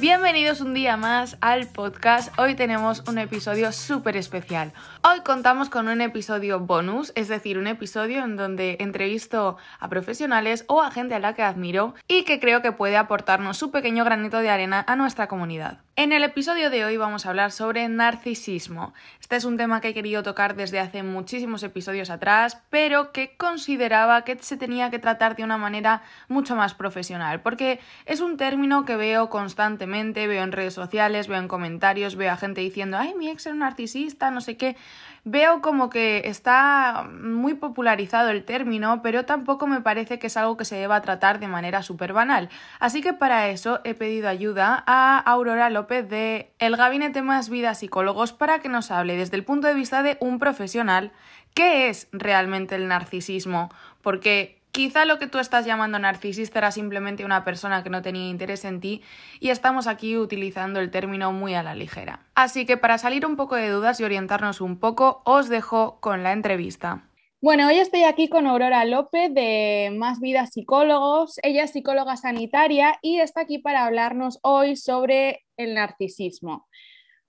Bienvenidos un día más al podcast. Hoy tenemos un episodio súper especial. Hoy contamos con un episodio bonus, es decir, un episodio en donde entrevisto a profesionales o a gente a la que admiro y que creo que puede aportarnos su pequeño granito de arena a nuestra comunidad. En el episodio de hoy vamos a hablar sobre narcisismo. Este es un tema que he querido tocar desde hace muchísimos episodios atrás, pero que consideraba que se tenía que tratar de una manera mucho más profesional, porque es un término que veo constantemente, veo en redes sociales, veo en comentarios, veo a gente diciendo, ay, mi ex era un narcisista, no sé qué. Veo como que está muy popularizado el término, pero tampoco me parece que es algo que se deba tratar de manera súper banal. Así que para eso he pedido ayuda a Aurora López de El Gabinete Más Vida Psicólogos para que nos hable desde el punto de vista de un profesional qué es realmente el narcisismo. Porque Quizá lo que tú estás llamando narcisista era simplemente una persona que no tenía interés en ti y estamos aquí utilizando el término muy a la ligera. Así que para salir un poco de dudas y orientarnos un poco, os dejo con la entrevista. Bueno, hoy estoy aquí con Aurora López de Más Vida Psicólogos. Ella es psicóloga sanitaria y está aquí para hablarnos hoy sobre el narcisismo.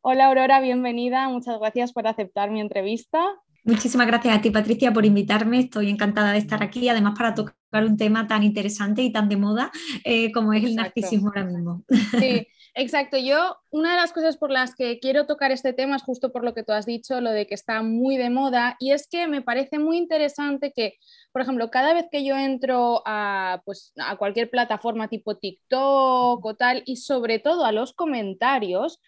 Hola Aurora, bienvenida. Muchas gracias por aceptar mi entrevista. Muchísimas gracias a ti, Patricia, por invitarme. Estoy encantada de estar aquí, además para tocar un tema tan interesante y tan de moda eh, como es el narcisismo ahora mismo. Sí, exacto. Yo, una de las cosas por las que quiero tocar este tema es justo por lo que tú has dicho, lo de que está muy de moda, y es que me parece muy interesante que, por ejemplo, cada vez que yo entro a, pues, a cualquier plataforma tipo TikTok o tal, y sobre todo a los comentarios,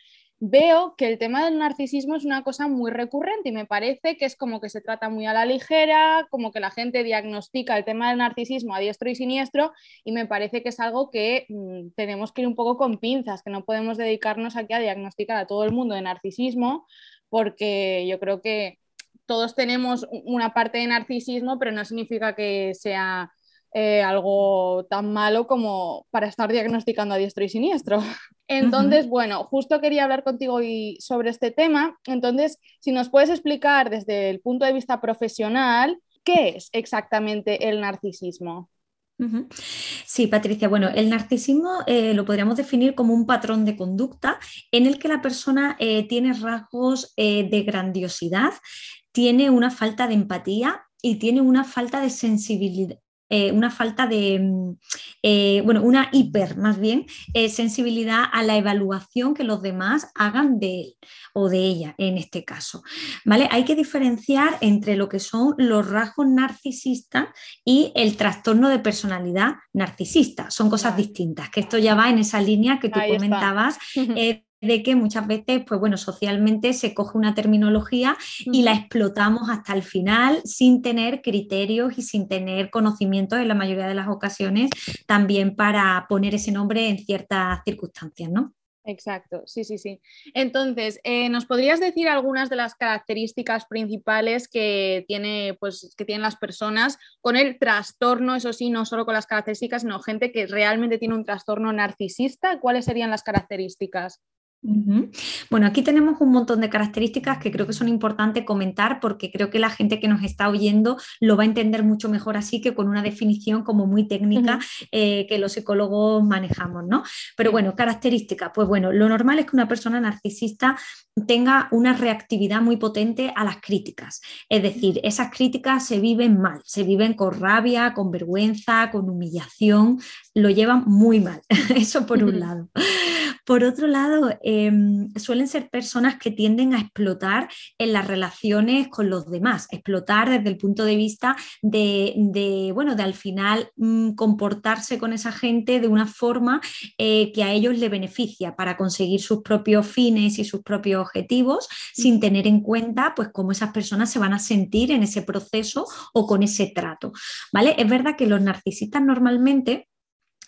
veo que el tema del narcisismo es una cosa muy recurrente y me parece que es como que se trata muy a la ligera, como que la gente diagnostica el tema del narcisismo a diestro y siniestro y me parece que es algo que mm, tenemos que ir un poco con pinzas, que no podemos dedicarnos aquí a diagnosticar a todo el mundo de narcisismo porque yo creo que todos tenemos una parte de narcisismo, pero no significa que sea eh, algo tan malo como para estar diagnosticando a diestro y siniestro. Entonces, bueno, justo quería hablar contigo hoy sobre este tema. Entonces, si nos puedes explicar desde el punto de vista profesional, ¿qué es exactamente el narcisismo? Sí, Patricia. Bueno, el narcisismo eh, lo podríamos definir como un patrón de conducta en el que la persona eh, tiene rasgos de grandiosidad, tiene una falta de empatía y tiene una falta de sensibilidad, eh, una falta de, mm, eh, bueno, una hiper más bien eh, sensibilidad a la evaluación que los demás hagan de él o de ella en este caso. ¿vale? Hay que diferenciar entre lo que son los rasgos narcisistas y el trastorno de personalidad narcisista. Son cosas distintas, que esto ya va en esa línea que tú comentabas. de que muchas veces, pues bueno, socialmente se coge una terminología y la explotamos hasta el final sin tener criterios y sin tener conocimientos en la mayoría de las ocasiones también para poner ese nombre en ciertas circunstancias, ¿no? Exacto, sí, sí, sí. Entonces, eh, ¿nos podrías decir algunas de las características principales que, tiene, pues, que tienen las personas con el trastorno, eso sí, no solo con las características, sino gente que realmente tiene un trastorno narcisista? ¿Cuáles serían las características? Bueno, aquí tenemos un montón de características que creo que son importantes comentar porque creo que la gente que nos está oyendo lo va a entender mucho mejor así que con una definición como muy técnica eh, que los psicólogos manejamos, ¿no? Pero bueno, características, pues bueno, lo normal es que una persona narcisista tenga una reactividad muy potente a las críticas. Es decir, esas críticas se viven mal, se viven con rabia, con vergüenza, con humillación, lo llevan muy mal. Eso por un lado. Por otro lado, em, suelen ser personas que tienden a explotar en las relaciones con los demás, explotar desde el punto de vista de, bueno, de al final mm, comportarse con esa gente de una forma eh, que a ellos le beneficia para conseguir sus propios fines y sus propios objetivos, sin tener en cuenta pues cómo esas personas se van a sentir en ese proceso o con ese trato. ¿Vale? Es verdad que los narcisistas normalmente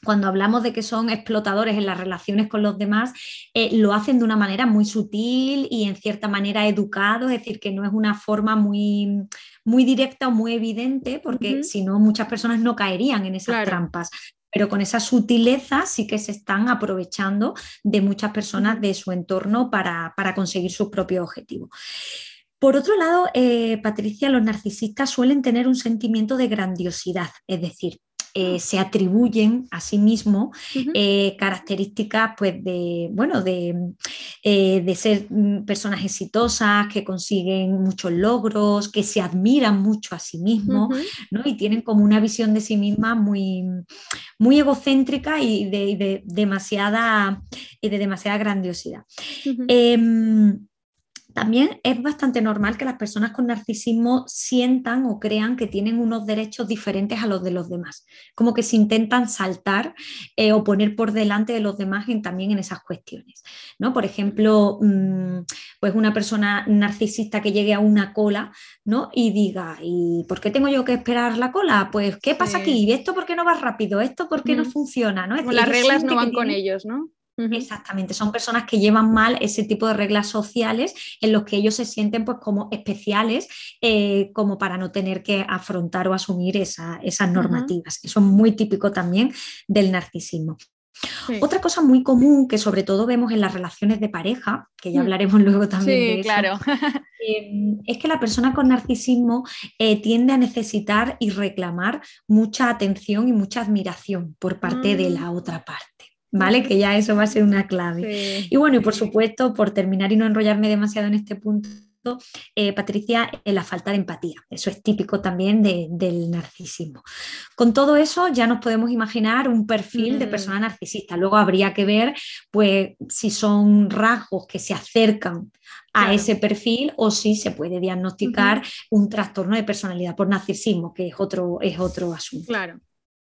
cuando hablamos de que son explotadores en las relaciones con los demás, eh, lo hacen de una manera muy sutil y en cierta manera educado, es decir, que no es una forma muy, muy directa o muy evidente, porque si no, muchas personas no caerían en esas trampas. Pero con esa sutileza sí que se están aprovechando de muchas personas de su entorno para, conseguir sus propios objetivos. Por otro lado, eh, Patricia, los narcisistas suelen tener un sentimiento de grandiosidad, es decir, eh, se atribuyen a sí mismos eh, características pues, de, bueno, de, eh, de, ser mm, personas exitosas, que consiguen muchos logros, que se admiran mucho a sí mismos ¿no? y tienen como una visión de sí misma muy, muy egocéntrica y de, demasiada, y de demasiada grandiosidad. También es bastante normal que las personas con narcisismo sientan o crean que tienen unos derechos diferentes a los de los demás, como que se intentan saltar eh, o poner por delante de los demás también en esas cuestiones. ¿no? Por ejemplo, mm, pues una persona narcisista que llegue a una cola ¿no? y diga, ¿y por qué tengo yo que esperar la cola? Pues, ¿qué pasa aquí? ¿Esto por qué no va rápido? ¿Esto por qué no funciona? ¿no? las reglas no van con ellos, ¿no? Exactamente, son personas que llevan mal ese tipo de reglas sociales en los que ellos se sienten pues como especiales eh, como para no tener que afrontar o asumir esas normativas. Eso es muy típico también del narcisismo. Otra cosa muy común que sobre todo vemos en las relaciones de pareja, que ya mm. hablaremos luego también de eso, claro. Em, es que la persona con narcisismo eh, tiende a necesitar y reclamar mucha atención y mucha admiración por parte de mm. la otra parte. ¿Vale? Que ya eso va a ser una clave. Y bueno, y por supuesto, por terminar y no enrollarme demasiado en este punto, eh, Patricia, eh, la falta de empatía. Eso es típico también del narcisismo. Con todo eso ya nos podemos imaginar un perfil de persona narcisista. Luego habría que ver pues, si son rasgos que se acercan a ese perfil o si se puede diagnosticar un trastorno de personalidad por narcisismo, que es otro, es otro asunto. Claro.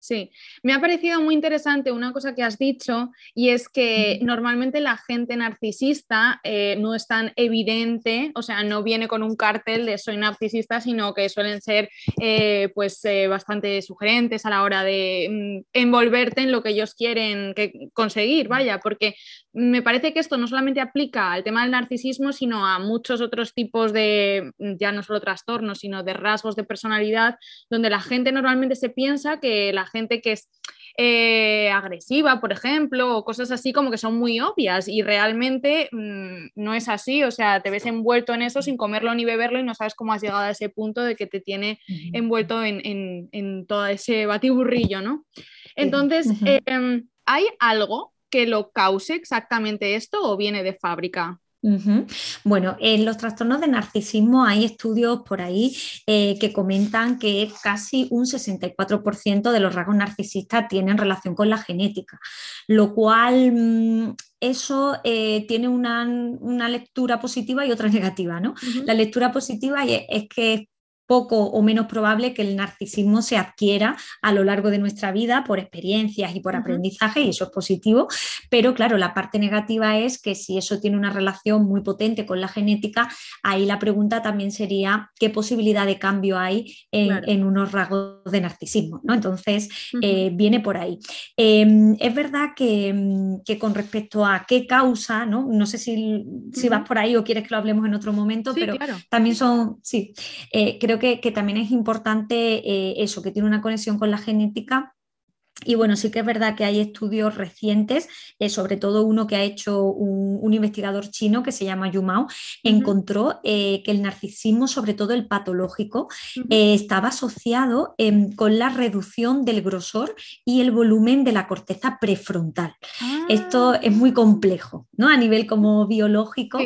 Sí, me ha parecido muy interesante una cosa que has dicho y es que normalmente la gente narcisista eh, no es tan evidente, o sea, no viene con un cartel de soy narcisista, sino que suelen ser eh, pues eh, bastante sugerentes a la hora de mm, envolverte en lo que ellos quieren conseguir, vaya, porque me parece que esto no solamente aplica al tema del narcisismo, sino a muchos otros tipos de, ya no solo trastornos, sino de rasgos de personalidad, donde la gente normalmente se piensa que la gente que es eh, agresiva, por ejemplo, o cosas así como que son muy obvias y realmente mm, no es así, o sea, te ves envuelto en eso sin comerlo ni beberlo y no sabes cómo has llegado a ese punto de que te tiene envuelto en, todo ese batiburrillo, ¿no? Entonces, em, ¿hay algo que lo cause exactamente esto o viene de fábrica? Bueno, en los trastornos de narcisismo hay estudios por ahí eh, que comentan que casi un 64% de los rasgos narcisistas tienen relación con la genética, lo cual mm, eso eh, tiene una, lectura positiva y otra negativa. ¿no? La lectura positiva es, es que poco o menos probable que el narcisismo se adquiera a lo largo de nuestra vida por experiencias y por aprendizaje, y eso es positivo, pero claro, la parte negativa es que si eso tiene una relación muy potente con la genética, ahí la pregunta también sería qué posibilidad de cambio hay en, unos rasgos de narcisismo, ¿no? Entonces, eh, viene por ahí. Em, es verdad que, con respecto a qué causa, ¿no? No sé si, vas por ahí o quieres que lo hablemos en otro momento, pero también son, sí, eh, creo que, también es importante eh, eso, que tiene una conexión con la genética y bueno, sí que es verdad que hay estudios recientes, eh, sobre todo uno que ha hecho un, investigador chino que se llama Yumao, encontró eh, que el narcisismo, sobre todo el patológico, eh, estaba asociado em, con la reducción del grosor y el volumen de la corteza prefrontal. Esto es muy complejo, ¿no? A nivel como biológico,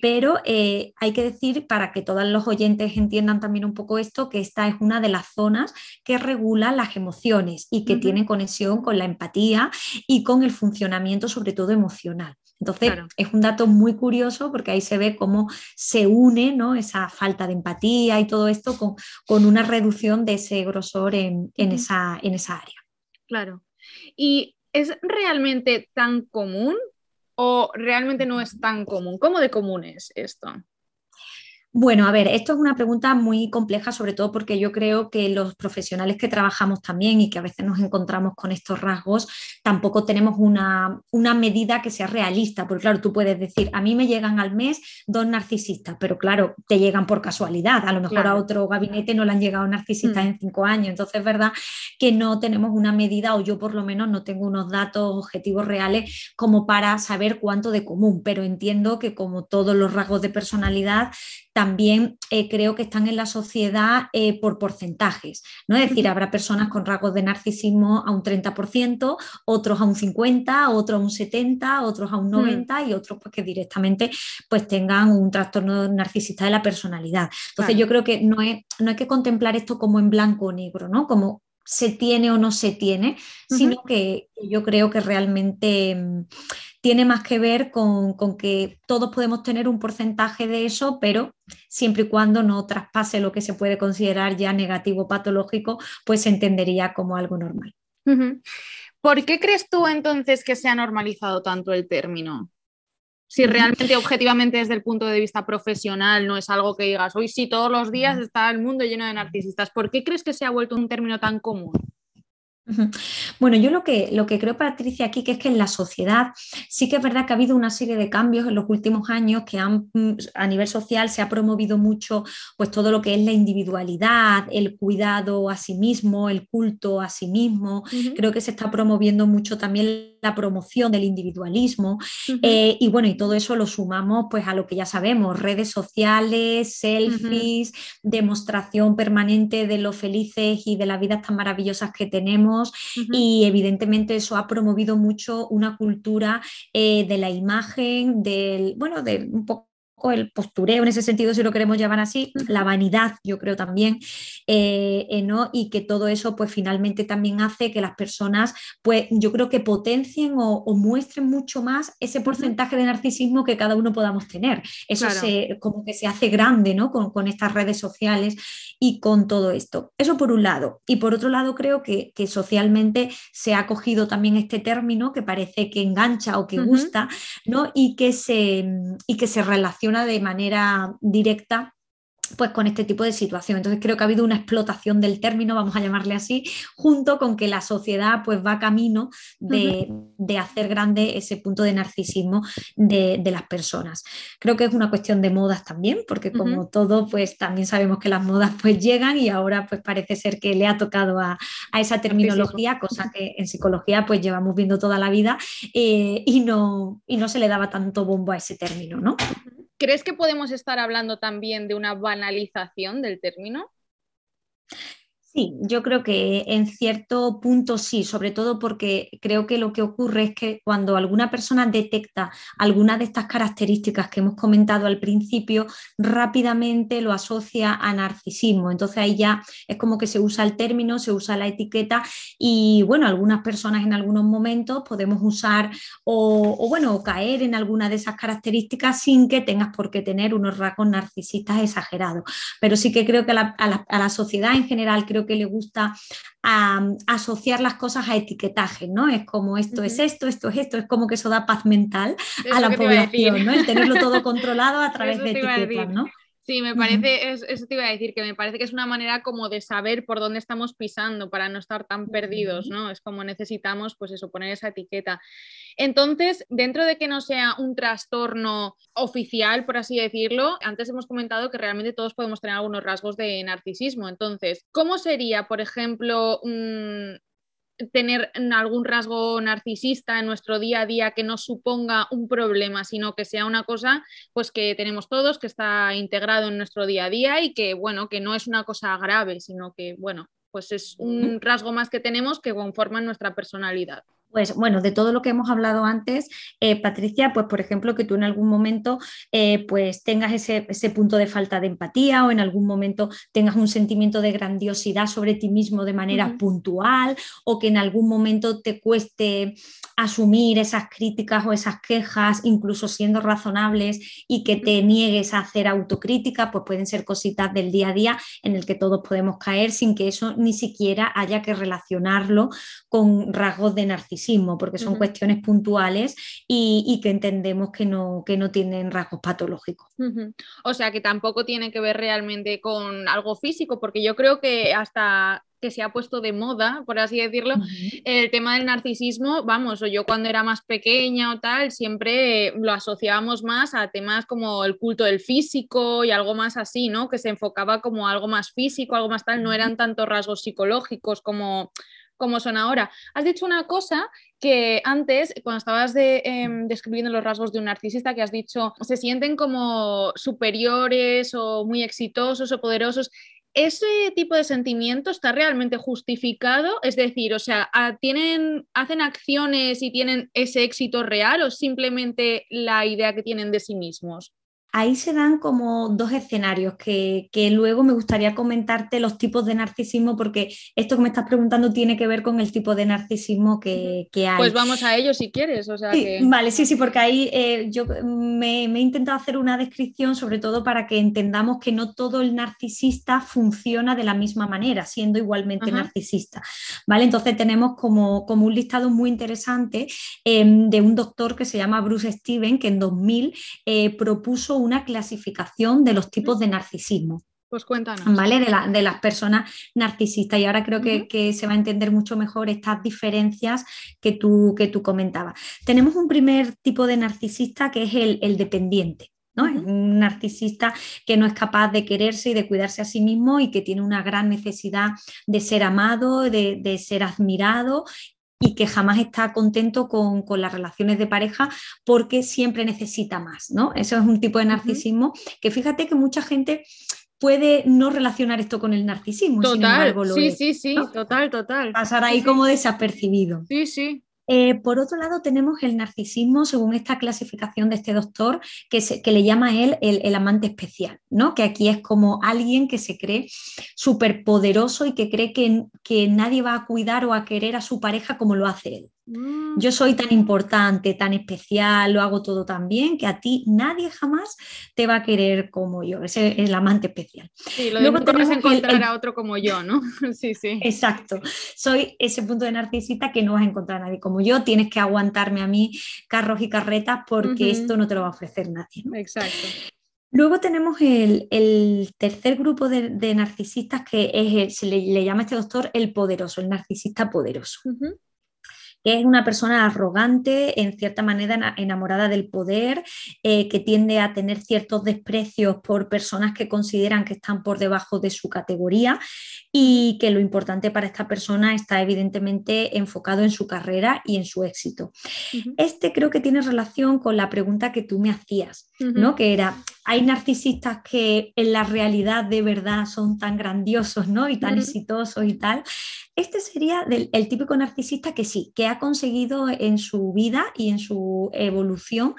pero hay que decir, para que todos los oyentes entiendan también un poco esto, que esta es una de las zonas que regula las emociones y que tiene conexión con la empatía y con el funcionamiento, sobre todo emocional. Entonces, es un dato muy curioso porque ahí se ve cómo se une ¿no? esa falta de empatía y todo esto con, con una reducción de ese grosor en, en, esa, en esa área. Claro. ¿Y es realmente tan común o realmente no es tan común? ¿Cómo de común es esto? Bueno, a ver, esto es una pregunta muy compleja, sobre todo porque yo creo que los profesionales que trabajamos también y que a veces nos encontramos con estos rasgos, tampoco tenemos una, medida que sea realista, porque claro, tú puedes decir, a mí me llegan al mes dos narcisistas, pero claro, te llegan por casualidad, a lo mejor a otro gabinete no le han llegado narcisistas mm. en cinco años, entonces es verdad que no tenemos una medida o yo por lo menos no tengo unos datos objetivos reales como para saber cuánto de común, pero entiendo que como todos los rasgos de personalidad, también eh, creo que están en la sociedad eh, por porcentajes. ¿no? Es decir, habrá personas con rasgos de narcisismo a un 30%, otros a un 50%, otros a un 70%, otros a un 90% mm. y otros pues, que directamente pues, tengan un trastorno narcisista de la personalidad. Entonces yo creo que no, es, no hay que contemplar esto como en blanco o negro, ¿no? como se tiene o no se tiene, sino que yo creo que realmente tiene más que ver con, que todos podemos tener un porcentaje de eso, pero siempre y cuando no traspase lo que se puede considerar ya negativo patológico, pues se entendería como algo normal. ¿Por qué crees tú entonces que se ha normalizado tanto el término? Si realmente, objetivamente, desde el punto de vista profesional, no es algo que digas, hoy sí, todos los días está el mundo lleno de narcisistas. ¿Por qué crees que se ha vuelto un término tan común? Bueno, yo lo que, lo que creo, Patricia, aquí que es que en la sociedad sí que es verdad que ha habido una serie de cambios en los últimos años que han, mm, a nivel social se ha promovido mucho pues todo lo que es la individualidad, el cuidado a sí mismo, el culto a sí mismo. Creo que se está promoviendo mucho también la promoción del individualismo eh, y bueno, y todo eso lo sumamos pues a lo que ya sabemos, redes sociales, selfies, demostración permanente de lo felices y de las vidas tan maravillosas que tenemos y evidentemente eso ha promovido mucho una cultura eh, de la imagen, del, bueno, de un poco el postureo en ese sentido, si lo queremos llamar así, la vanidad, yo creo también, eh, eh, ¿no? Y que todo eso, pues finalmente también hace que las personas, pues yo creo que potencien o, muestren mucho más ese porcentaje de narcisismo que cada uno podamos tener. Eso se, como que se hace grande, ¿no? Con, con, estas redes sociales y con todo esto. Eso por un lado. Y por otro lado, creo que, que socialmente se ha cogido también este término que parece que engancha o que gusta, ¿no? Y que se, y que se relaciona de manera directa pues con este tipo de situación. Entonces creo que ha habido una explotación del término, vamos a llamarle así, junto con que la sociedad pues va camino de, hacer grande ese punto de narcisismo de, las personas. Creo que es una cuestión de modas también, porque como todo, pues también sabemos que las modas pues llegan y ahora pues parece ser que le ha tocado a, esa terminología, cosa que en psicología pues llevamos viendo toda la vida eh, y, no, y no se le daba tanto bombo a ese término, ¿no? ¿Crees que podemos estar hablando también de una banalización del término? Sí, yo creo que en cierto punto sí, sobre todo porque creo que lo que ocurre es que cuando alguna persona detecta alguna de estas características que hemos comentado al principio, rápidamente lo asocia a narcisismo. Entonces ahí ya es como que se usa el término, se usa la etiqueta y bueno, algunas personas en algunos momentos podemos usar o, bueno, caer en alguna de esas características sin que tengas por qué tener unos rasgos narcisistas exagerados. Pero sí que creo que a la sociedad en general creo que le gusta asociar las cosas a etiquetaje, ¿no? Es como esto es esto, esto es esto, es como que eso da paz mental a la población, ¿no? El tenerlo todo controlado a través de etiquetas, ¿no? Sí, me parece, eso te iba a decir, que me parece que es una manera como de saber por dónde estamos pisando para no estar tan perdidos, ¿no? Es como necesitamos, pues eso, poner esa etiqueta. Entonces, dentro de que no sea un trastorno oficial, por así decirlo, antes hemos comentado que realmente todos podemos tener algunos rasgos de narcisismo. Entonces, ¿cómo sería, por ejemplo, tener algún rasgo narcisista en nuestro día a día que no suponga un problema, sino que sea una cosa pues que tenemos todos, que está integrado en nuestro día a día y que bueno, que no es una cosa grave, sino que bueno, pues es un rasgo más que tenemos que conforman nuestra personalidad. Pues bueno, de todo lo que hemos hablado antes, eh, Patricia, pues por ejemplo que tú en algún momento eh, pues tengas ese, punto de falta de empatía o en algún momento tengas un sentimiento de grandiosidad sobre ti mismo de manera puntual o que en algún momento te cueste asumir esas críticas o esas quejas, incluso siendo razonables y que te niegues a hacer autocrítica, pues pueden ser cositas del día a día en el que todos podemos caer sin que eso ni siquiera haya que relacionarlo con rasgos de narcisismo narcisismo, porque son cuestiones puntuales y, que entendemos que no, que no tienen rasgos patológicos. O sea que tampoco tiene que ver realmente con algo físico, porque yo creo que hasta que se ha puesto de moda, por así decirlo, el tema del narcisismo, vamos, o yo cuando era más pequeña o tal, siempre lo asociábamos más a temas como el culto del físico y algo más así, ¿no? Que se enfocaba como algo más físico, algo más tal, no eran tantos rasgos psicológicos como como son ahora. Has dicho una cosa que antes, cuando estabas em, describiendo los rasgos de un narcisista, que has dicho, se sienten como superiores o muy exitosos o poderosos. ¿Ese tipo de sentimiento está realmente justificado? Es decir, o sea, ¿tienen, ¿hacen acciones y tienen ese éxito real o simplemente la idea que tienen de sí mismos? Ahí se dan como dos escenarios que, luego me gustaría comentarte los tipos de narcisismo porque esto que me estás preguntando tiene que ver con el tipo de narcisismo que, hay. Pues vamos a ello si quieres. O sea Vale, sí, sí, porque ahí eh, yo me, he intentado hacer una descripción sobre todo para que entendamos que no todo el narcisista funciona de la misma manera, siendo igualmente narcisista. ¿Vale? Entonces tenemos como, como un listado muy interesante em, de un doctor que se llama Bruce Steven, que en 2000 eh, propuso una clasificación de los tipos de narcisismo. Pues cuéntanos. ¿Vale? De, las personas narcisistas. Y ahora creo que, se va a entender mucho mejor estas diferencias que tú, que tú comentabas. Tenemos un primer tipo de narcisista que es el, dependiente. ¿no? Es un narcisista que no es capaz de quererse y de cuidarse a sí mismo y que tiene una gran necesidad de ser amado, de, de ser admirado y que jamás está contento con, las relaciones de pareja porque siempre necesita más, ¿no? Eso es un tipo de narcisismo que fíjate que mucha gente puede no relacionar esto con el narcisismo. Total, sí, sí, sí, total, total. Pasar ahí como desapercibido. Sí, sí. Eh, por otro lado, tenemos el narcisismo, según esta clasificación de este doctor, que, que le llama él el, amante especial, ¿no? que aquí es como alguien que se cree súper poderoso y que cree que, que nadie va a cuidar o a querer a su pareja como lo hace él. Mm. Yo soy tan importante, tan especial, lo hago todo tan bien que a ti nadie jamás te va a querer como yo. Ese es el amante especial. Sí, lo Luego te vas a encontrar a otro como yo, ¿no? sí, sí. Exacto. Soy ese punto de narcisista que no vas a encontrar a nadie como yo. Tienes que aguantarme a mí carros y carretas porque esto no te lo va a ofrecer nadie. Exacto. Luego tenemos el, tercer grupo de, narcisistas que es, se le, llama a este doctor el poderoso, el narcisista poderoso que es una persona arrogante, en cierta manera enamorada del poder, eh, que tiende a tener ciertos desprecios por personas que consideran que están por debajo de su categoría y que lo importante para esta persona está evidentemente enfocado en su carrera y en su éxito. Este creo que tiene relación con la pregunta que tú me hacías, ¿no? Que era, hay narcisistas que en la realidad de verdad son tan grandiosos, ¿no? Y tan exitosos y tal. Este sería el típico narcisista que sí, que ha conseguido en su vida y en su evolución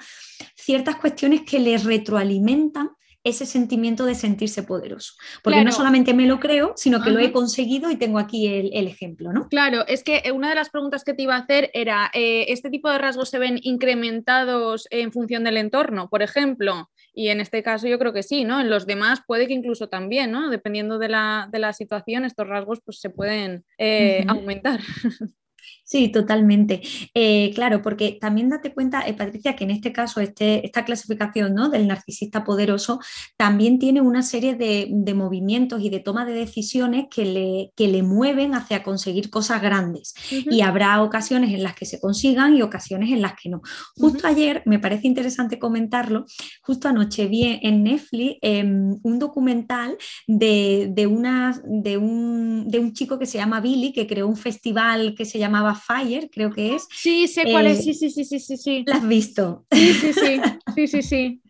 ciertas cuestiones que le retroalimentan ese sentimiento de sentirse poderoso. Porque no solamente me lo creo, sino que lo he conseguido y tengo aquí el, ejemplo, ¿no? Claro, es que una de las preguntas que te iba a hacer era, eh, ¿este tipo de rasgos se ven incrementados en función del entorno? Por ejemplo, y en este caso yo creo que sí, ¿no? En los demás puede que incluso también, ¿no? Dependiendo de la, situación, estos rasgos pues, se pueden eh, aumentar. Sí, totalmente. Eh, claro, porque también date cuenta, eh, Patricia, que en este caso este, esta clasificación ¿no? del narcisista poderoso también tiene una serie de, movimientos y de toma de decisiones que le, que le mueven hacia conseguir cosas grandes. Y habrá ocasiones en las que se consigan y ocasiones en las que no. Justo ayer, me parece interesante comentarlo, justo anoche vi en Netflix em, un documental de, de, una, de, un, de un chico que se llama Billy, que creó un festival que se llamaba Fire, creo que es. Sí, sé cuál es, eh, sí, sí, sí, sí, sí, sí. ¿La has visto? Sí, sí, sí, sí, sí, sí.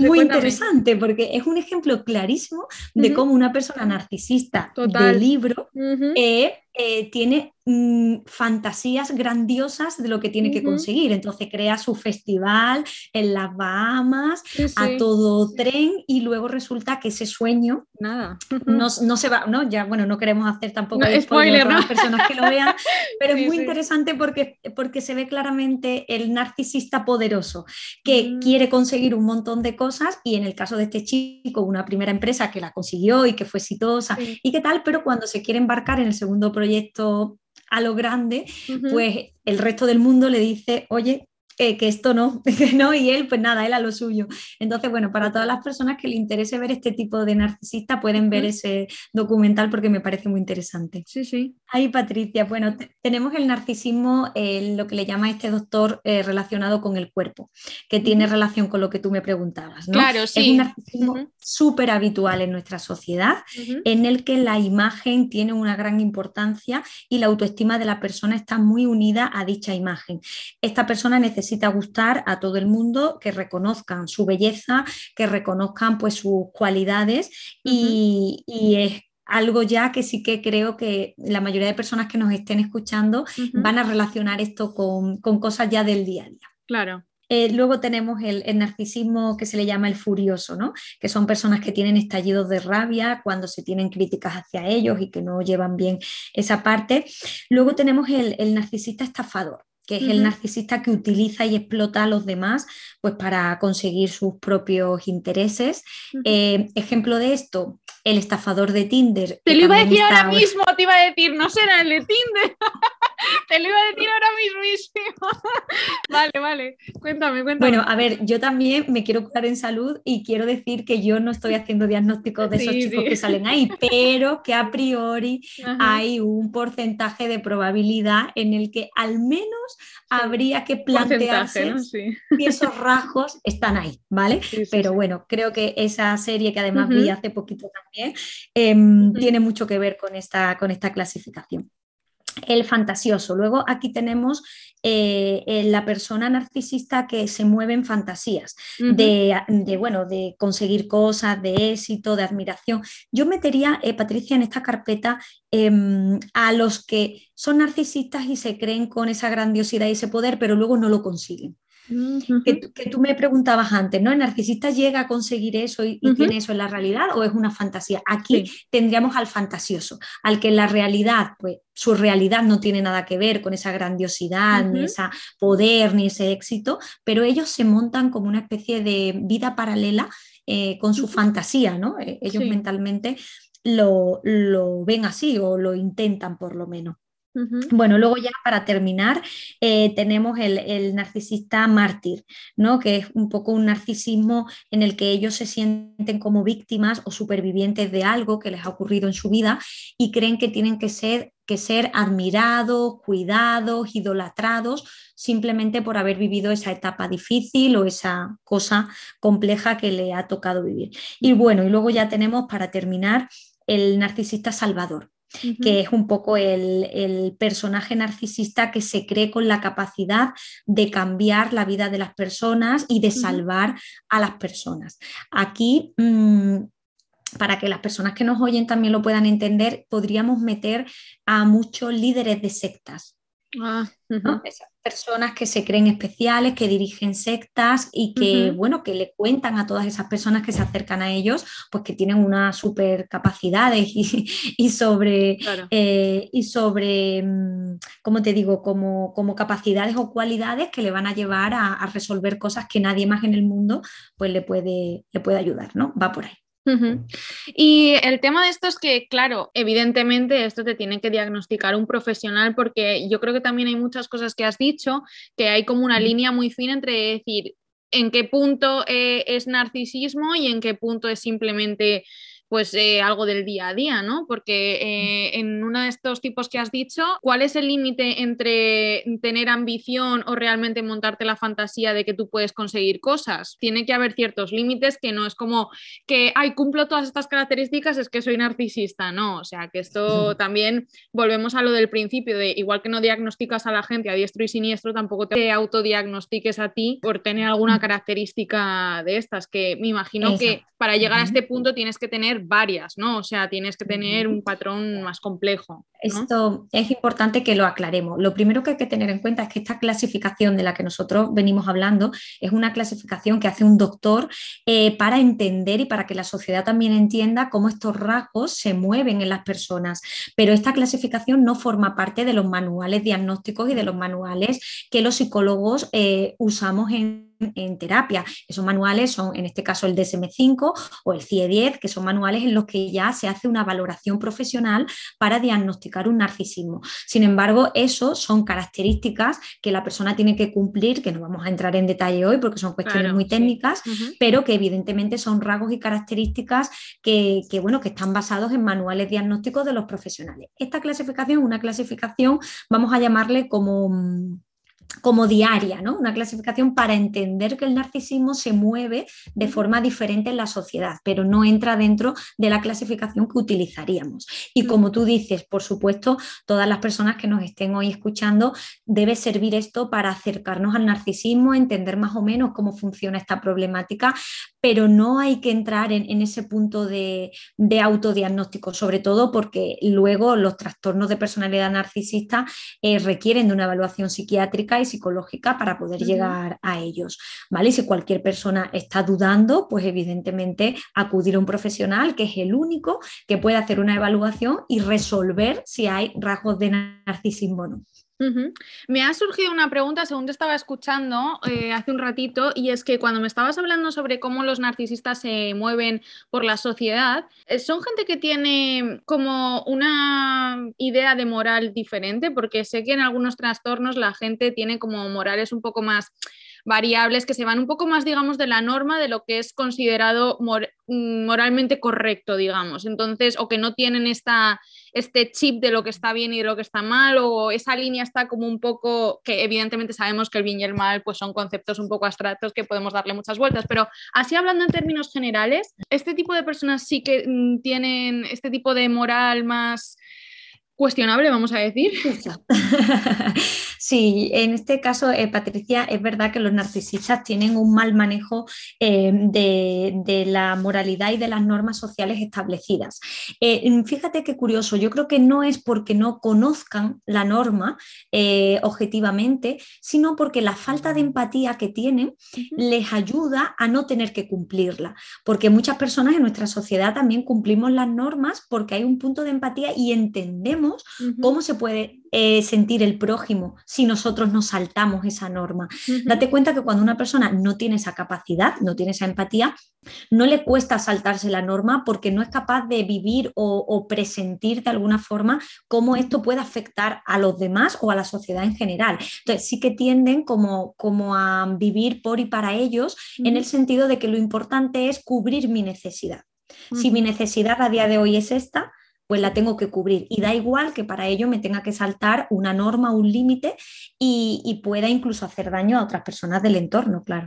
Muy interesante porque es un ejemplo clarísimo de cómo una persona narcisista de libro eh, eh, tiene Mm, fantasías grandiosas de lo que tiene que conseguir. Entonces crea su festival en las Bahamas a todo tren y luego resulta que ese sueño Nada. no, se va, no, ya bueno, no queremos hacer tampoco spoiler, las personas que lo vean, pero es muy interesante porque, porque se ve claramente el narcisista poderoso que mm. quiere conseguir un montón de cosas y en el caso de este chico, una primera empresa que la consiguió y que fue exitosa y qué tal, pero cuando se quiere embarcar en el segundo proyecto a lo grande, pues el resto del mundo le dice, oye, que esto no, no, y él, pues nada, él a lo suyo. Entonces, bueno, para todas las personas que le interese ver este tipo de narcisista, pueden ver ese documental porque me parece muy interesante. Sí, sí. Ahí, Patricia, bueno, tenemos el narcisismo, lo que le llama este doctor eh, relacionado con el cuerpo, que tiene relación con lo que tú me preguntabas, ¿no? Claro, sí. Es un narcisismo súper habitual en nuestra sociedad, en el que la imagen tiene una gran importancia y la autoestima de la persona está muy unida a dicha imagen. Esta persona necesita necesita gustar a todo el mundo, que reconozcan su belleza, que reconozcan pues sus cualidades y, es algo ya que sí que creo que la mayoría de personas que nos estén escuchando van a relacionar esto con, cosas ya del día a día. Claro. Eh, luego tenemos el, el, narcisismo que se le llama el furioso, ¿no? que son personas que tienen estallidos de rabia cuando se tienen críticas hacia ellos y que no llevan bien esa parte. Luego tenemos el, el narcisista estafador que es el narcisista que utiliza y explota a los demás pues, para conseguir sus propios intereses. Eh, ejemplo de esto, el estafador de Tinder. Te lo iba a decir ahora mismo, te iba a decir, no será el de Tinder. te lo iba a decir ahora mismo. vale, vale, cuéntame, cuéntame. Bueno, a ver, yo también me quiero curar en salud y quiero decir que yo no estoy haciendo diagnósticos de esos chicos que salen ahí, pero que a priori hay un porcentaje de probabilidad en el que al menos habría que plantearse si esos rasgos están ahí, ¿vale? Pero bueno, creo que esa serie que además vi hace poquito también em, tiene mucho que ver con esta, con esta clasificación el fantasioso. Luego aquí tenemos eh, la persona narcisista que se mueve en fantasías, de, bueno, de conseguir cosas, de éxito, de admiración. Yo metería, eh, Patricia, en esta carpeta em, a los que son narcisistas y se creen con esa grandiosidad y ese poder, pero luego no lo consiguen que, tú me preguntabas antes, ¿no? ¿El narcisista llega a conseguir eso y, tiene eso en la realidad o es una fantasía? Aquí tendríamos al fantasioso, al que en la realidad, pues su realidad no tiene nada que ver con esa grandiosidad, ni ese poder, ni ese éxito, pero ellos se montan como una especie de vida paralela eh, con su fantasía, ¿no? Eh, ellos mentalmente lo, lo ven así o lo intentan por lo menos. Bueno, luego ya para terminar eh, tenemos el, narcisista mártir, ¿no? que es un poco un narcisismo en el que ellos se sienten como víctimas o supervivientes de algo que les ha ocurrido en su vida y creen que tienen que ser, que ser admirados, cuidados, idolatrados, simplemente por haber vivido esa etapa difícil o esa cosa compleja que le ha tocado vivir. Y bueno, y luego ya tenemos para terminar el narcisista salvador que es un poco el, personaje narcisista que se cree con la capacidad de cambiar la vida de las personas y de salvar a las personas. Aquí, mm, para que las personas que nos oyen también lo puedan entender, podríamos meter a muchos líderes de sectas. Ah, Esas personas que se creen especiales, que dirigen sectas y que, bueno, que le cuentan a todas esas personas que se acercan a ellos, pues que tienen unas super capacidades y, sobre, eh, y sobre mm, ¿cómo te digo?, como, como, capacidades o cualidades que le van a llevar a, a, resolver cosas que nadie más en el mundo pues le puede, le puede ayudar, ¿no? Va por ahí. Y el tema de esto es que, claro, evidentemente esto te tiene que diagnosticar un profesional porque yo creo que también hay muchas cosas que has dicho, que hay como una línea muy fina entre decir en qué punto eh, es narcisismo y en qué punto es simplemente pues eh, algo del día a día, ¿no? Porque eh, en uno de estos tipos que has dicho, ¿cuál es el límite entre tener ambición o realmente montarte la fantasía de que tú puedes conseguir cosas? Tiene que haber ciertos límites que no es como que, ay, cumplo todas estas características, es que soy narcisista, ¿no? O sea, que esto también volvemos a lo del principio, de igual que no diagnosticas a la gente a diestro y siniestro, tampoco te autodiagnostiques a ti por tener alguna característica de estas, que me imagino que para llegar a este punto tienes que tener varias, ¿no? O sea, tienes que tener un patrón más complejo. Esto es importante que lo aclaremos. Lo primero que hay que tener en cuenta es que esta clasificación de la que nosotros venimos hablando es una clasificación que hace un doctor eh, para entender y para que la sociedad también entienda cómo estos rasgos se mueven en las personas. Pero esta clasificación no forma parte de los manuales diagnósticos y de los manuales que los psicólogos eh, usamos en en terapia. Esos manuales son, en este caso, el DSM5 o el CIE-10, que son manuales en los que ya se hace una valoración profesional para diagnosticar un narcisismo. Sin embargo, eso son características que la persona tiene que cumplir, que no vamos a entrar en detalle hoy porque son cuestiones muy técnicas, pero que evidentemente son rasgos y características que, que, bueno, que están basados en manuales diagnósticos de los profesionales. Esta clasificación una clasificación, vamos a llamarle como mm, como diaria, ¿no? Una clasificación para entender que el narcisismo se mueve de forma diferente en la sociedad, pero no entra dentro de la clasificación que utilizaríamos. Y como tú dices, por supuesto, todas las personas que nos estén hoy escuchando, debe servir esto para acercarnos al narcisismo, entender más o menos cómo funciona esta problemática, pero no hay que entrar en, ese punto de, autodiagnóstico, sobre todo porque luego los trastornos de personalidad narcisista eh, requieren de una evaluación psiquiátrica y psicológica para poder llegar a ellos. ¿vale? Y si cualquier persona está dudando, pues evidentemente acudir a un profesional que es el único que puede hacer una evaluación y resolver si hay rasgos de narcisismo o no. Me ha surgido una pregunta según te estaba escuchando eh, hace un ratito y es que cuando me estabas hablando sobre cómo los narcisistas se mueven por la sociedad, eh, ¿son gente que tiene como una idea de moral diferente? Porque sé que en algunos trastornos la gente tiene como morales un poco más variables que se van un poco más, digamos, de la norma de lo que es considerado mm, moralmente correcto, digamos. Entonces, o que no tienen esta, este chip de lo que está bien y de lo que está mal, o esa línea está como un poco, que evidentemente sabemos que el bien y el mal pues son conceptos un poco abstractos que podemos darle muchas vueltas, pero así hablando en términos generales, este tipo de personas sí que mm, tienen este tipo de moral más cuestionable, vamos a decir. Sí, en este caso, eh, Patricia, es verdad que los narcisistas tienen un mal manejo eh, de, la moralidad y de las normas sociales establecidas. Eh, fíjate qué curioso, yo creo que no es porque no conozcan la norma objetivamente, sino porque la falta de empatía que tienen les ayuda a no tener que cumplirla. Porque muchas personas en nuestra sociedad también cumplimos las normas porque hay un punto de empatía y entendemos cómo se puede sentir el prójimo si nosotros nos saltamos esa norma. Date cuenta que cuando una persona no tiene esa capacidad, no tiene esa empatía, no le cuesta saltarse la norma porque no es capaz de vivir o, presentir de alguna forma cómo esto puede afectar a los demás o a la sociedad en general. Entonces sí que tienden como, como a vivir por y para ellos en el sentido de que lo importante es cubrir mi necesidad. Si mi necesidad a día de hoy es esta, pues la tengo que cubrir. Y da igual que para ello me tenga que saltar una norma, un límite y, pueda incluso hacer daño a otras personas del entorno, claro.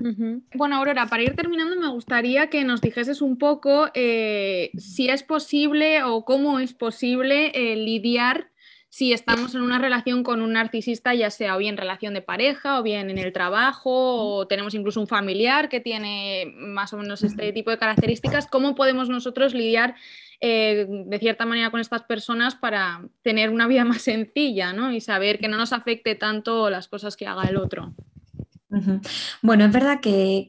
Bueno, Aurora, para ir terminando, me gustaría que nos dijeses un poco eh, si es posible o cómo es posible eh, lidiar si estamos en una relación con un narcisista, ya sea o bien relación de pareja, o bien en el trabajo, o tenemos incluso un familiar que tiene más o menos este tipo de características, ¿cómo podemos nosotros lidiar eh, de cierta manera con estas personas para tener una vida más sencilla ¿no? y saber que no nos afecte tanto las cosas que haga el otro. Bueno, es verdad que,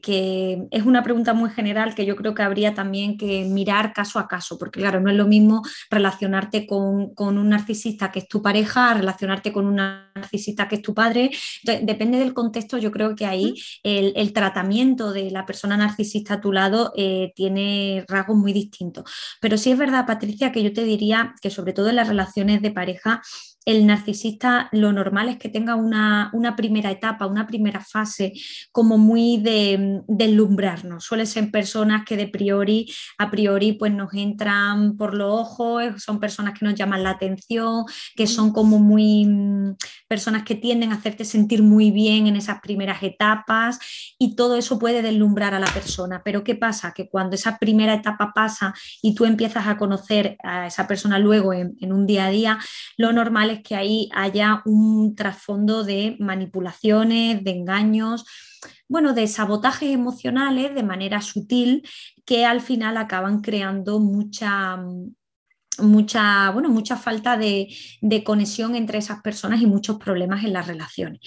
es una pregunta muy general que yo creo que habría también que mirar caso a caso, porque claro, no es lo mismo relacionarte con, un narcisista que es tu pareja, relacionarte con un narcisista que es tu padre. depende del contexto, yo creo que ahí el, tratamiento de la persona narcisista a tu lado eh, tiene rasgos muy distintos. Pero sí es verdad, Patricia, que yo te diría que sobre todo en las relaciones de pareja, el narcisista lo normal es que tenga una, primera etapa, una primera fase como muy de, deslumbrarnos. Suelen ser personas que de priori, a priori, pues nos entran por los ojos, son personas que nos llaman la atención, que son como muy mm, personas que tienden a hacerte sentir muy bien en esas primeras etapas y todo eso puede deslumbrar a la persona. Pero ¿qué pasa? Que cuando esa primera etapa pasa y tú empiezas a conocer a esa persona luego en, en un día a día, lo normal es que ahí haya un trasfondo de manipulaciones, de engaños, bueno, de sabotajes emocionales de manera sutil que al final acaban creando mucha, mucha, bueno, mucha falta de, conexión entre esas personas y muchos problemas en las relaciones.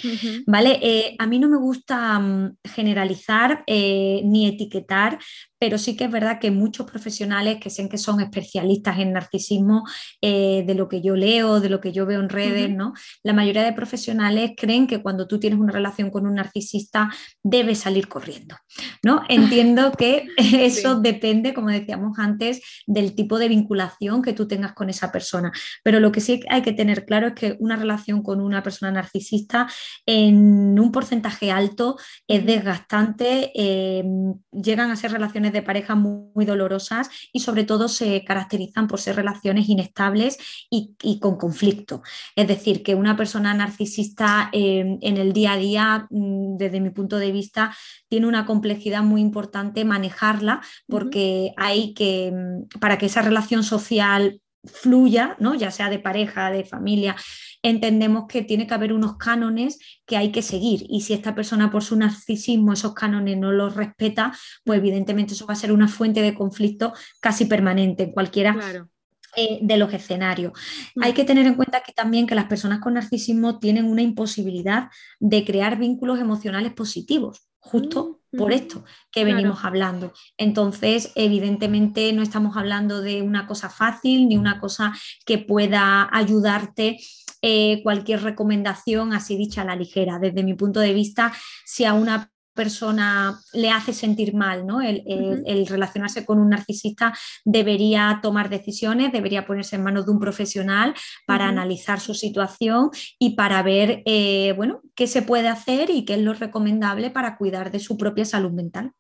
¿vale? Eh, a mí no me gusta mm, generalizar eh, ni etiquetar, pero sí que es verdad que muchos profesionales que sé que son especialistas en narcisismo, eh, de lo que yo leo, de lo que yo veo en redes, ¿no? La mayoría de profesionales creen que cuando tú tienes una relación con un narcisista debes salir corriendo, ¿no? Entiendo que eso depende, como decíamos antes, del tipo de vinculación que tú tengas con esa persona, pero lo que sí hay que tener claro es que una relación con una persona narcisista en un porcentaje alto es desgastante, eh, llegan a ser relaciones de pareja muy, dolorosas y sobre todo se caracterizan por ser relaciones inestables y, con conflicto. Es decir, que una persona narcisista eh, en el día a día, mm, desde mi punto de vista, tiene una complejidad muy importante manejarla porque hay que, mm, para que esa relación social fluya, ¿no? ya sea de pareja, de familia, entendemos que tiene que haber unos cánones que hay que seguir. Y si esta persona por su narcisismo esos cánones no los respeta, pues evidentemente eso va a ser una fuente de conflicto casi permanente en cualquiera eh, de los escenarios. Mm. Hay que tener en cuenta que también que las personas con narcisismo tienen una imposibilidad de crear vínculos emocionales positivos justo mm, por esto que venimos hablando. Entonces, evidentemente no estamos hablando de una cosa fácil ni una cosa que pueda ayudarte eh, cualquier recomendación así dicha a la ligera. Desde mi punto de vista, si a una persona le hace sentir mal, ¿no? El, relacionarse con un narcisista debería tomar decisiones, debería ponerse en manos de un profesional para analizar su situación y para ver, eh, bueno, qué se puede hacer y qué es lo recomendable para cuidar de su propia salud mental.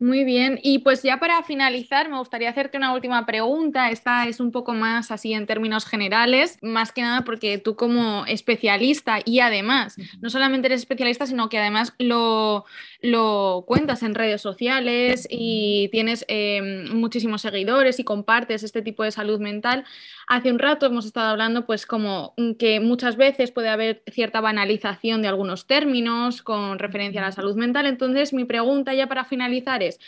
Muy bien, y pues ya para finalizar me gustaría hacerte una última pregunta. Esta es un poco más así en términos generales, más que nada porque tú como especialista y además, no solamente eres especialista, sino que además lo, lo cuentas en redes sociales y tienes em, muchísimos seguidores y compartes este tipo de salud mental. Hace un rato hemos estado hablando pues como que muchas veces puede haber cierta banalización de algunos términos con referencia a la salud mental. Entonces mi pregunta ya para finalizar es,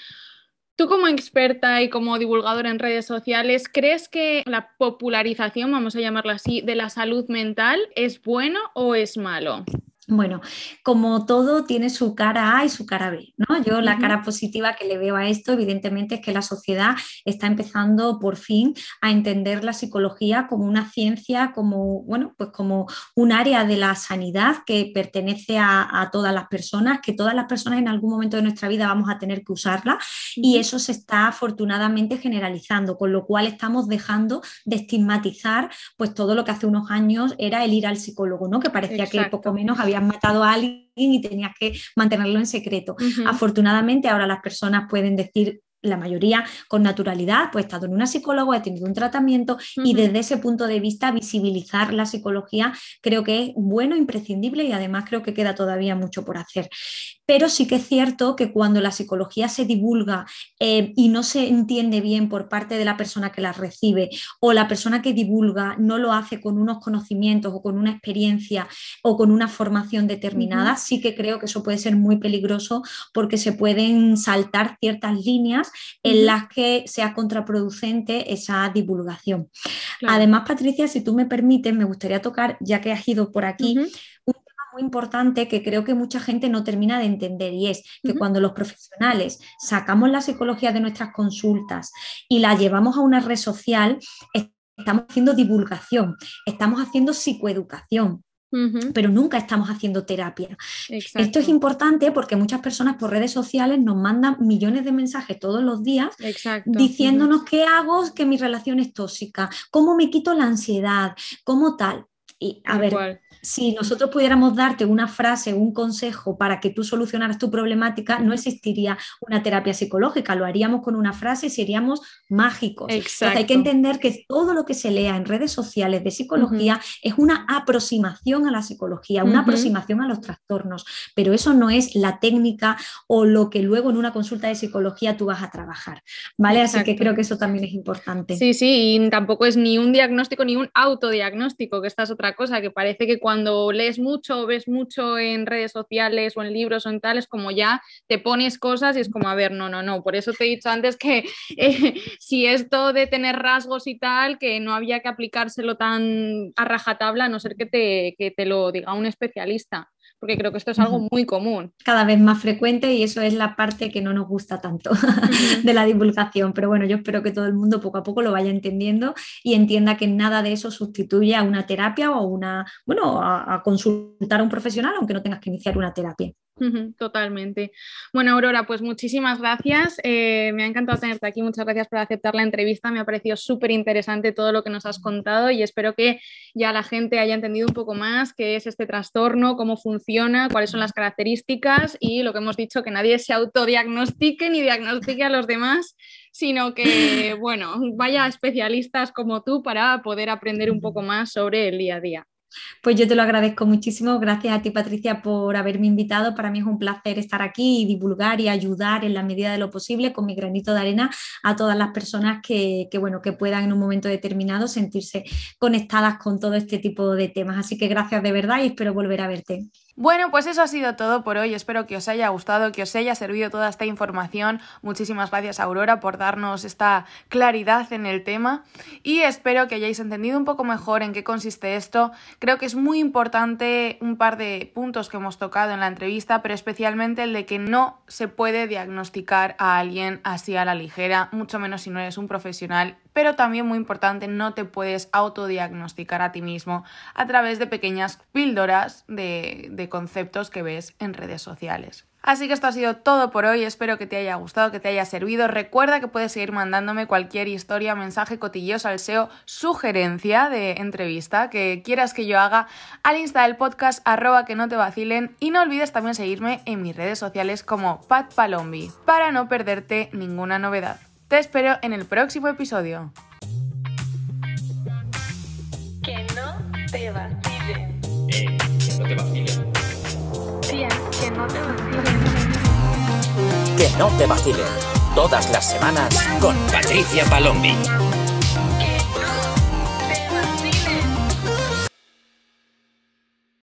Tú como experta y como divulgadora en redes sociales, ¿crees que la popularización, vamos a llamarla así, de la salud mental es bueno o es malo? Bueno, como todo tiene su cara A y su cara B, ¿no? Yo la cara positiva que le veo a esto, evidentemente, es que la sociedad está empezando por fin a entender la psicología como una ciencia, como, bueno, pues como un área de la sanidad que pertenece a, todas las personas, que todas las personas en algún momento de nuestra vida vamos a tener que usarla y eso se está afortunadamente generalizando, con lo cual estamos dejando de estigmatizar pues todo lo que hace unos años era el ir al psicólogo, ¿no? Que parecía que poco menos había matado a alguien y tenías que mantenerlo en secreto. Afortunadamente ahora las personas pueden decir la mayoría con naturalidad, pues he estado en una psicóloga, he tenido un tratamiento y desde ese punto de vista visibilizar la psicología creo que es bueno, imprescindible y además creo que queda todavía mucho por hacer. Pero sí que es cierto que cuando la psicología se divulga eh, y no se entiende bien por parte de la persona que la recibe o la persona que divulga no lo hace con unos conocimientos o con una experiencia o con una formación determinada, sí que creo que eso puede ser muy peligroso porque se pueden saltar ciertas líneas en las que sea contraproducente esa divulgación. Además, Patricia, si tú me permites, me gustaría tocar, ya que has ido por aquí, muy importante que creo que mucha gente no termina de entender y es que cuando los profesionales sacamos la psicología de nuestras consultas y la llevamos a una red social, estamos haciendo divulgación, estamos haciendo psicoeducación. Pero nunca estamos haciendo terapia. Esto es importante porque muchas personas por redes sociales nos mandan millones de mensajes todos los días diciéndonos qué hago, que mi relación es tóxica, cómo me quito la ansiedad, cómo tal. Y a ver, si nosotros pudiéramos darte una frase, un consejo para que tú solucionaras tu problemática, no existiría una terapia psicológica, lo haríamos con una frase y seríamos mágicos. Entonces hay que entender que todo lo que se lea en redes sociales de psicología es una aproximación a la psicología, una aproximación a los trastornos, pero eso no es la técnica o lo que luego en una consulta de psicología tú vas a trabajar, ¿vale? Así que creo que eso también es importante. Sí, sí, y tampoco es ni un diagnóstico ni un autodiagnóstico, que esta es otra cosa, que parece que cuando cuando lees mucho o ves mucho en redes sociales o en libros o en tales, como ya te pones cosas y es como, a ver, no, no, no. Por eso te he dicho antes que eh, si esto de tener rasgos y tal, que no había que aplicárselo tan a rajatabla, a no ser que te, que te lo diga un especialista porque creo que esto es algo muy común. Cada vez más frecuente y eso es la parte que no nos gusta tanto de la divulgación. Pero bueno, yo espero que todo el mundo poco a poco lo vaya entendiendo y entienda que nada de eso sustituye a una terapia o una, bueno, a consultar a un profesional, aunque no tengas que iniciar una terapia. Totalmente. Bueno, Aurora, pues muchísimas gracias. Eh, me ha encantado tenerte aquí. Muchas gracias por aceptar la entrevista. Me ha parecido súper interesante todo lo que nos has contado y espero que ya la gente haya entendido un poco más qué es este trastorno, cómo funciona, cuáles son las características y lo que hemos dicho, que nadie se autodiagnostique ni diagnostique a los demás, sino que, bueno, vaya especialistas como tú para poder aprender un poco más sobre el día a día. Pues yo te lo agradezco muchísimo. Gracias a ti, Patricia, por haberme invitado. Para mí es un placer estar aquí y divulgar y ayudar en la medida de lo posible con mi granito de arena a todas las personas que, bueno, que puedan en un momento determinado sentirse conectadas con todo este tipo de temas. Así que gracias de verdad y espero volver a verte. Bueno, pues eso ha sido todo por hoy. Espero que os haya gustado, que os haya servido toda esta información. Muchísimas gracias, Aurora, por darnos esta claridad en el tema. Y espero que hayáis entendido un poco mejor en qué consiste esto. Creo que es muy importante un par de puntos que hemos tocado en la entrevista, pero especialmente el de que no se puede diagnosticar a alguien así a la ligera, mucho menos si no eres un profesional pero también muy importante, no te puedes autodiagnosticar a ti mismo a través de pequeñas píldoras de, de, conceptos que ves en redes sociales. Así que esto ha sido todo por hoy, espero que te haya gustado, que te haya servido. Recuerda que puedes seguir mandándome cualquier historia, mensaje cotilloso al SEO, sugerencia de entrevista que quieras que yo haga al insta del podcast arroba que no te vacilen y no olvides también seguirme en mis redes sociales como Pat Palombi para no perderte ninguna novedad. Te espero en el próximo episodio. Que no te vacilen. Eh, que no te vacilen. Tía, que no te vacilen. Que no te vacilen. Todas las semanas con Patricia Palombi.